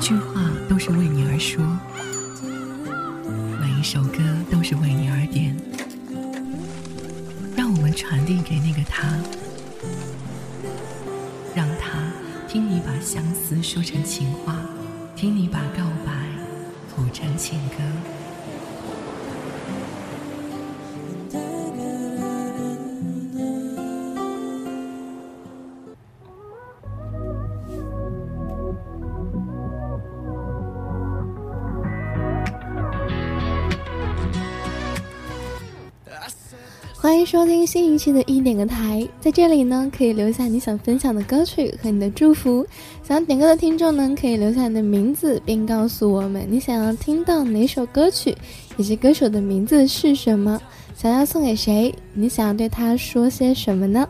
一句话都是为你而说，每一首歌都是为你而点。让我们传递给那个他，让他听你把相思说成情话，听你把告白谱成情歌。欢迎收听新一期的一点个台，在这里呢，可以留下你想分享的歌曲和你的祝福。想要点歌的听众呢，可以留下你的名字，并告诉我们你想要听到哪首歌曲，以及歌手的名字是什么，想要送给谁，你想要对他说些什么呢？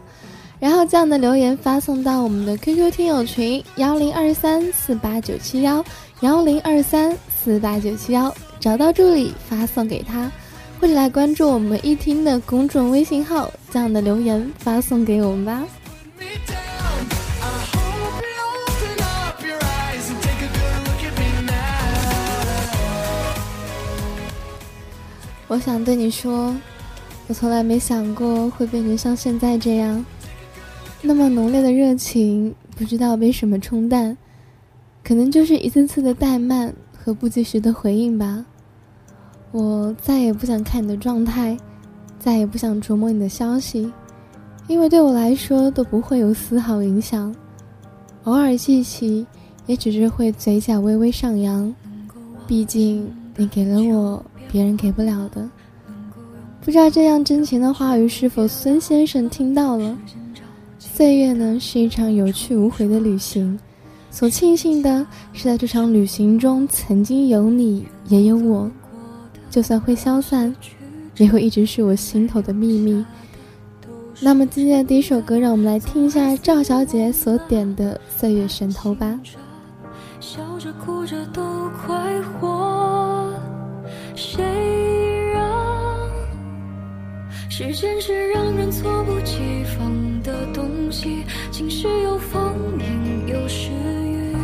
然后将你的留言发送到我们的 QQ 听友群幺零二三四八九七幺幺零二三四八九七幺，找到助理发送给他。或者来关注我们一听的公众微信号，将你的留言发送给我们吧。我想对你说，我从来没想过会变成像现在这样，那么浓烈的热情，不知道被什么冲淡，可能就是一次次的怠慢和不及时的回应吧。我再也不想看你的状态，再也不想琢磨你的消息，因为对我来说都不会有丝毫影响。偶尔记起，也只是会嘴角微微上扬。毕竟你给了我别人给不了的。不知道这样真情的话语是否孙先生听到了？岁月呢是一场有去无回的旅行，所庆幸的是在这场旅行中曾经有你，也有我。就算会消散，也会一直是我心头的秘密。那么今天的第一首歌，让我们来听一下赵小姐所点的《岁月神偷》吧。笑着哭着都快活，谁让时间是让人猝不及防的东西，晴时有风，阴有时雨，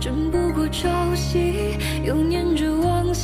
争不过朝夕，又念着往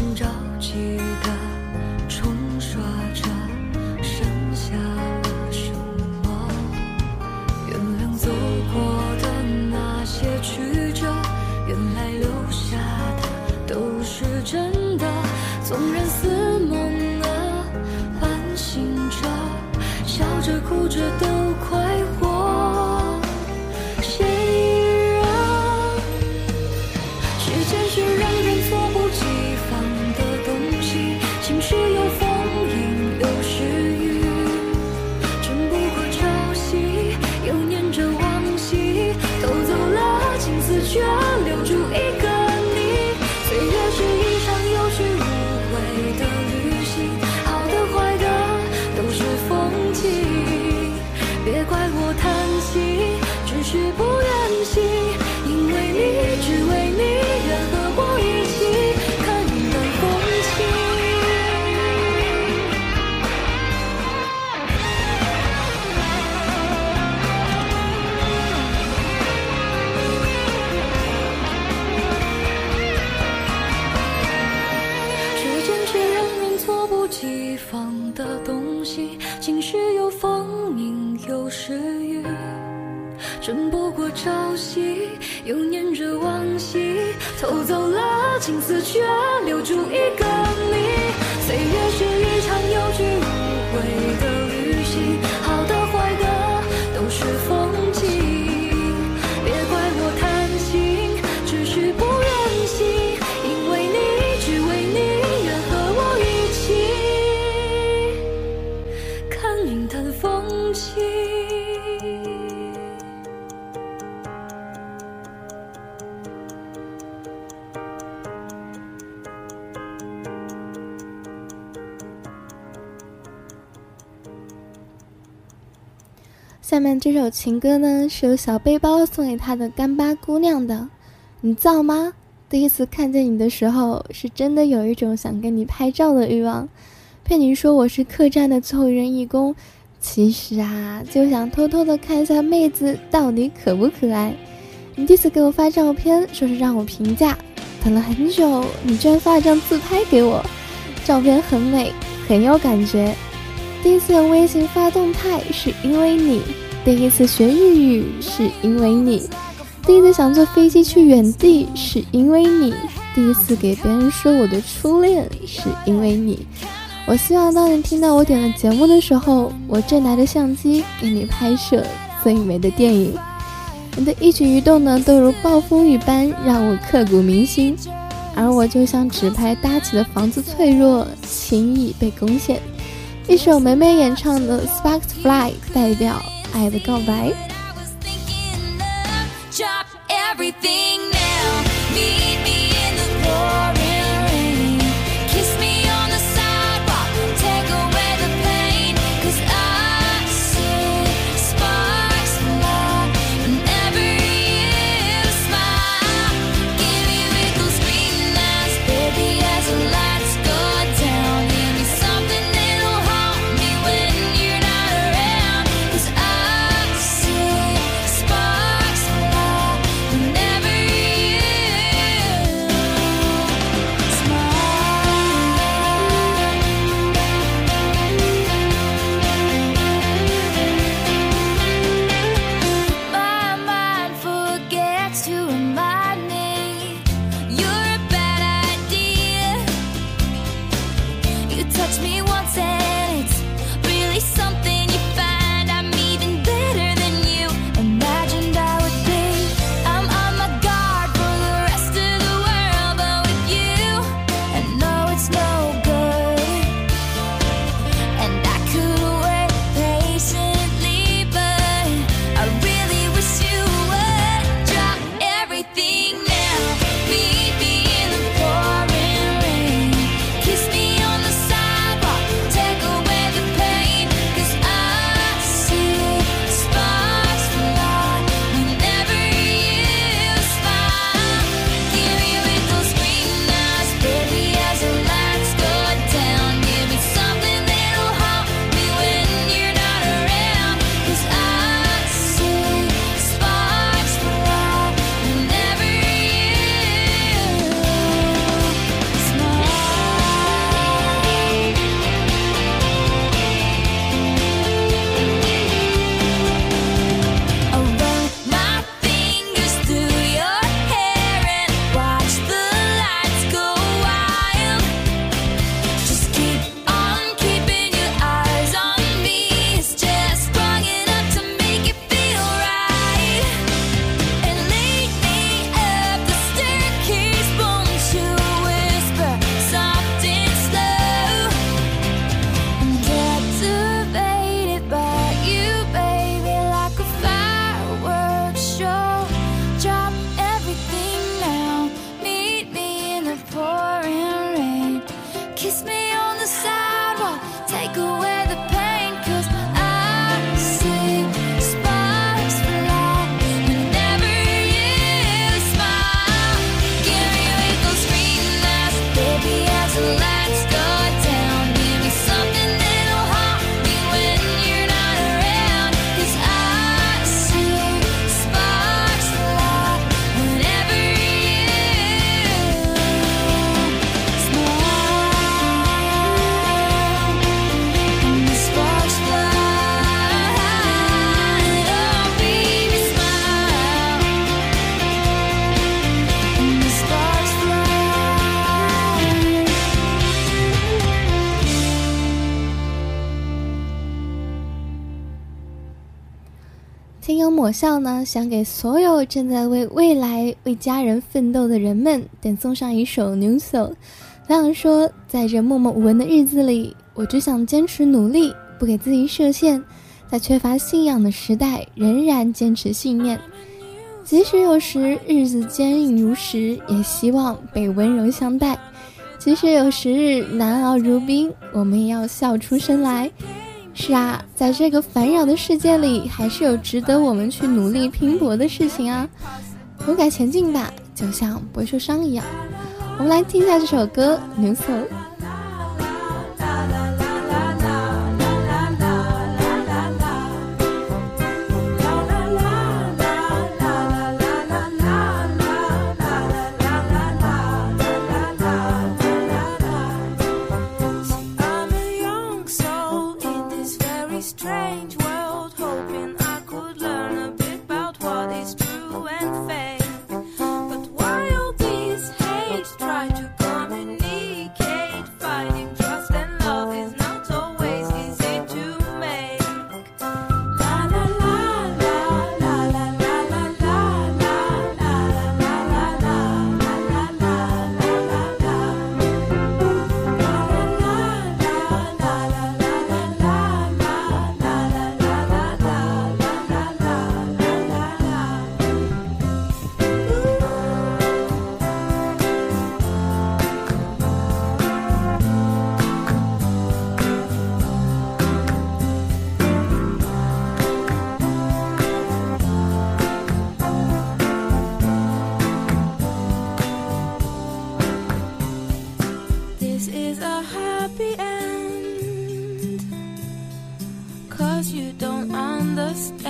寻找这首情歌呢，是由小背包送给他的干巴姑娘的。你造吗？第一次看见你的时候，是真的有一种想跟你拍照的欲望。骗你说我是客栈的最后一人义工，其实啊，就想偷偷的看一下妹子到底可不可爱。你第一次给我发照片，说是让我评价，等了很久，你居然发了张自拍给我，照片很美，很有感觉。第一次用微信发动态是因为你，第一次学日语是因为你，第一次想坐飞机去远地是因为你，第一次给别人说我的初恋是因为你。我希望当你听到我点的节目的时候，我正拿着相机给你拍摄最美的电影。你的一举一动呢，都如暴风雨般让我刻骨铭心，而我就像纸牌搭起的房子，脆弱，轻易被攻陷。一首梅梅演唱的《Sparks Fly》代表爱的告白。笑呢，想给所有正在为未来、为家人奋斗的人们点送上一首《New Soul》。他想说，在这默默无闻的日子里，我只想坚持努力，不给自己设限，在缺乏信仰的时代，仍然坚持信念。即使有时日子坚硬如石，也希望被温柔相待；即使有时日难熬如冰，我们也要笑出声来。是啊，在这个烦扰的世界里，还是有值得我们去努力拼搏的事情啊！勇敢前进吧，就像不会受伤一样。我们来听一下这首歌《牛头 just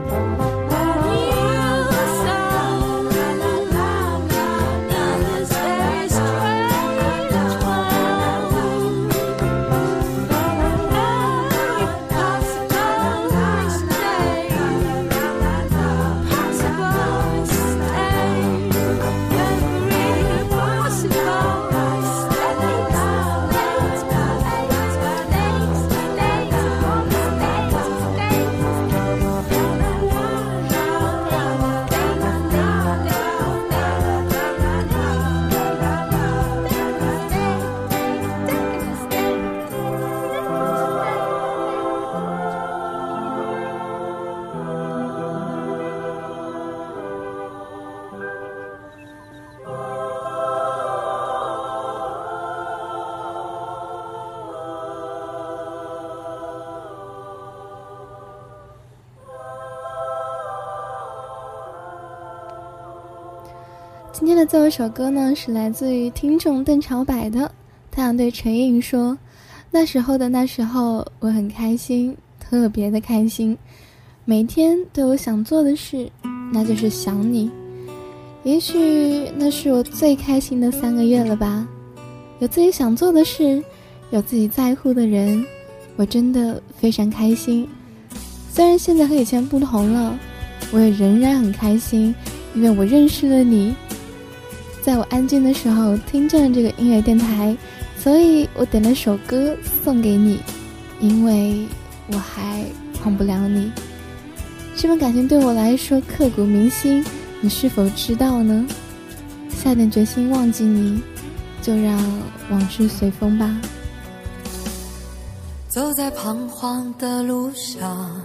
今天的最后一首歌呢，是来自于听众邓朝柏的。他想对陈颖说：“那时候的那时候，我很开心，特别的开心，每天都有想做的事，那就是想你。也许那是我最开心的三个月了吧。有自己想做的事，有自己在乎的人，我真的非常开心。虽然现在和以前不同了，我也仍然很开心，因为我认识了你。”在我安静的时候听见了这个音乐电台，所以我点了首歌送给你，因为我还忘不了你。这份感情对我来说刻骨铭心，你是否知道呢？下定决心忘记你，就让往事随风吧。走在彷徨的路上，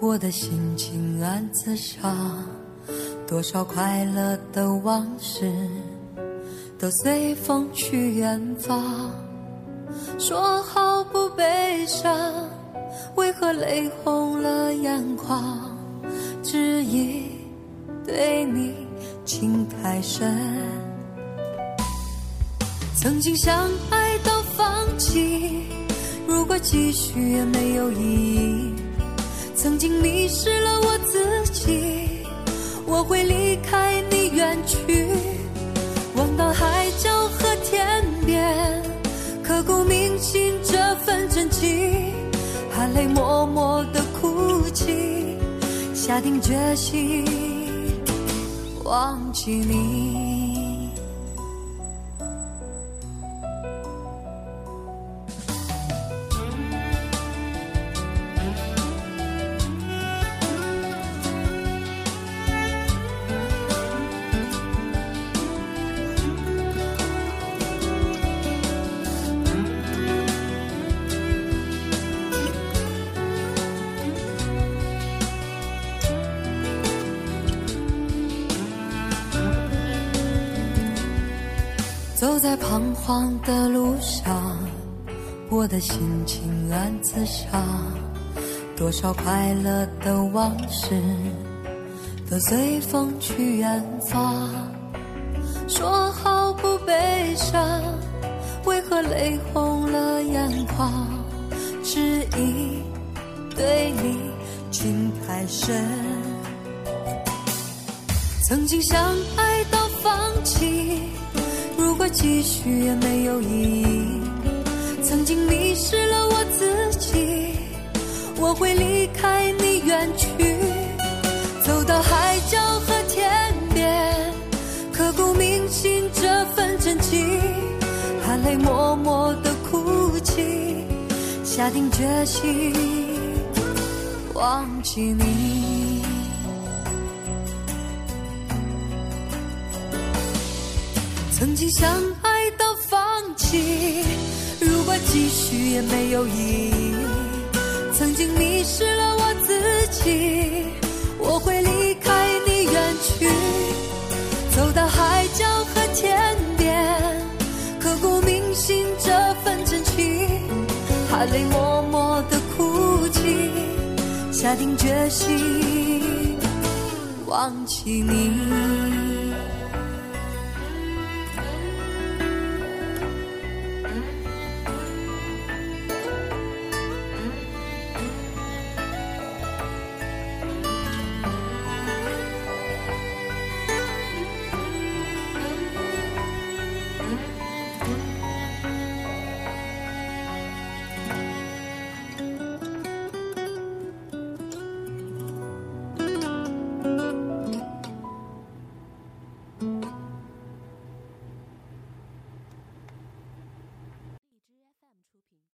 我的心情暗自伤。多少快乐的往事都随风去远方，说好不悲伤，为何泪红了眼眶？只因对你情太深，曾经相爱到放弃，如果继续也没有意义。曾经迷失了我自己。我会离开你远去，望到海角和天边，刻骨铭心这份真情，含泪默默的哭泣，下定决心忘记你。在彷徨的路上，我的心情暗自伤。多少快乐的往事都随风去远方。说好不悲伤，为何泪红了眼眶？只因对你情太深，曾经相爱到放弃。继续也没有意义，曾经迷失了我自己，我会离开你远去，走到海角和天边，刻骨铭心这份真情，含泪默默的哭泣，下定决心忘记你。曾经相爱到放弃，如果继续也没有意义。曾经迷失了我自己，我会离开你远去，走到海角和天边，刻骨铭心这份真情，含泪默默的哭泣，下定决心忘记你。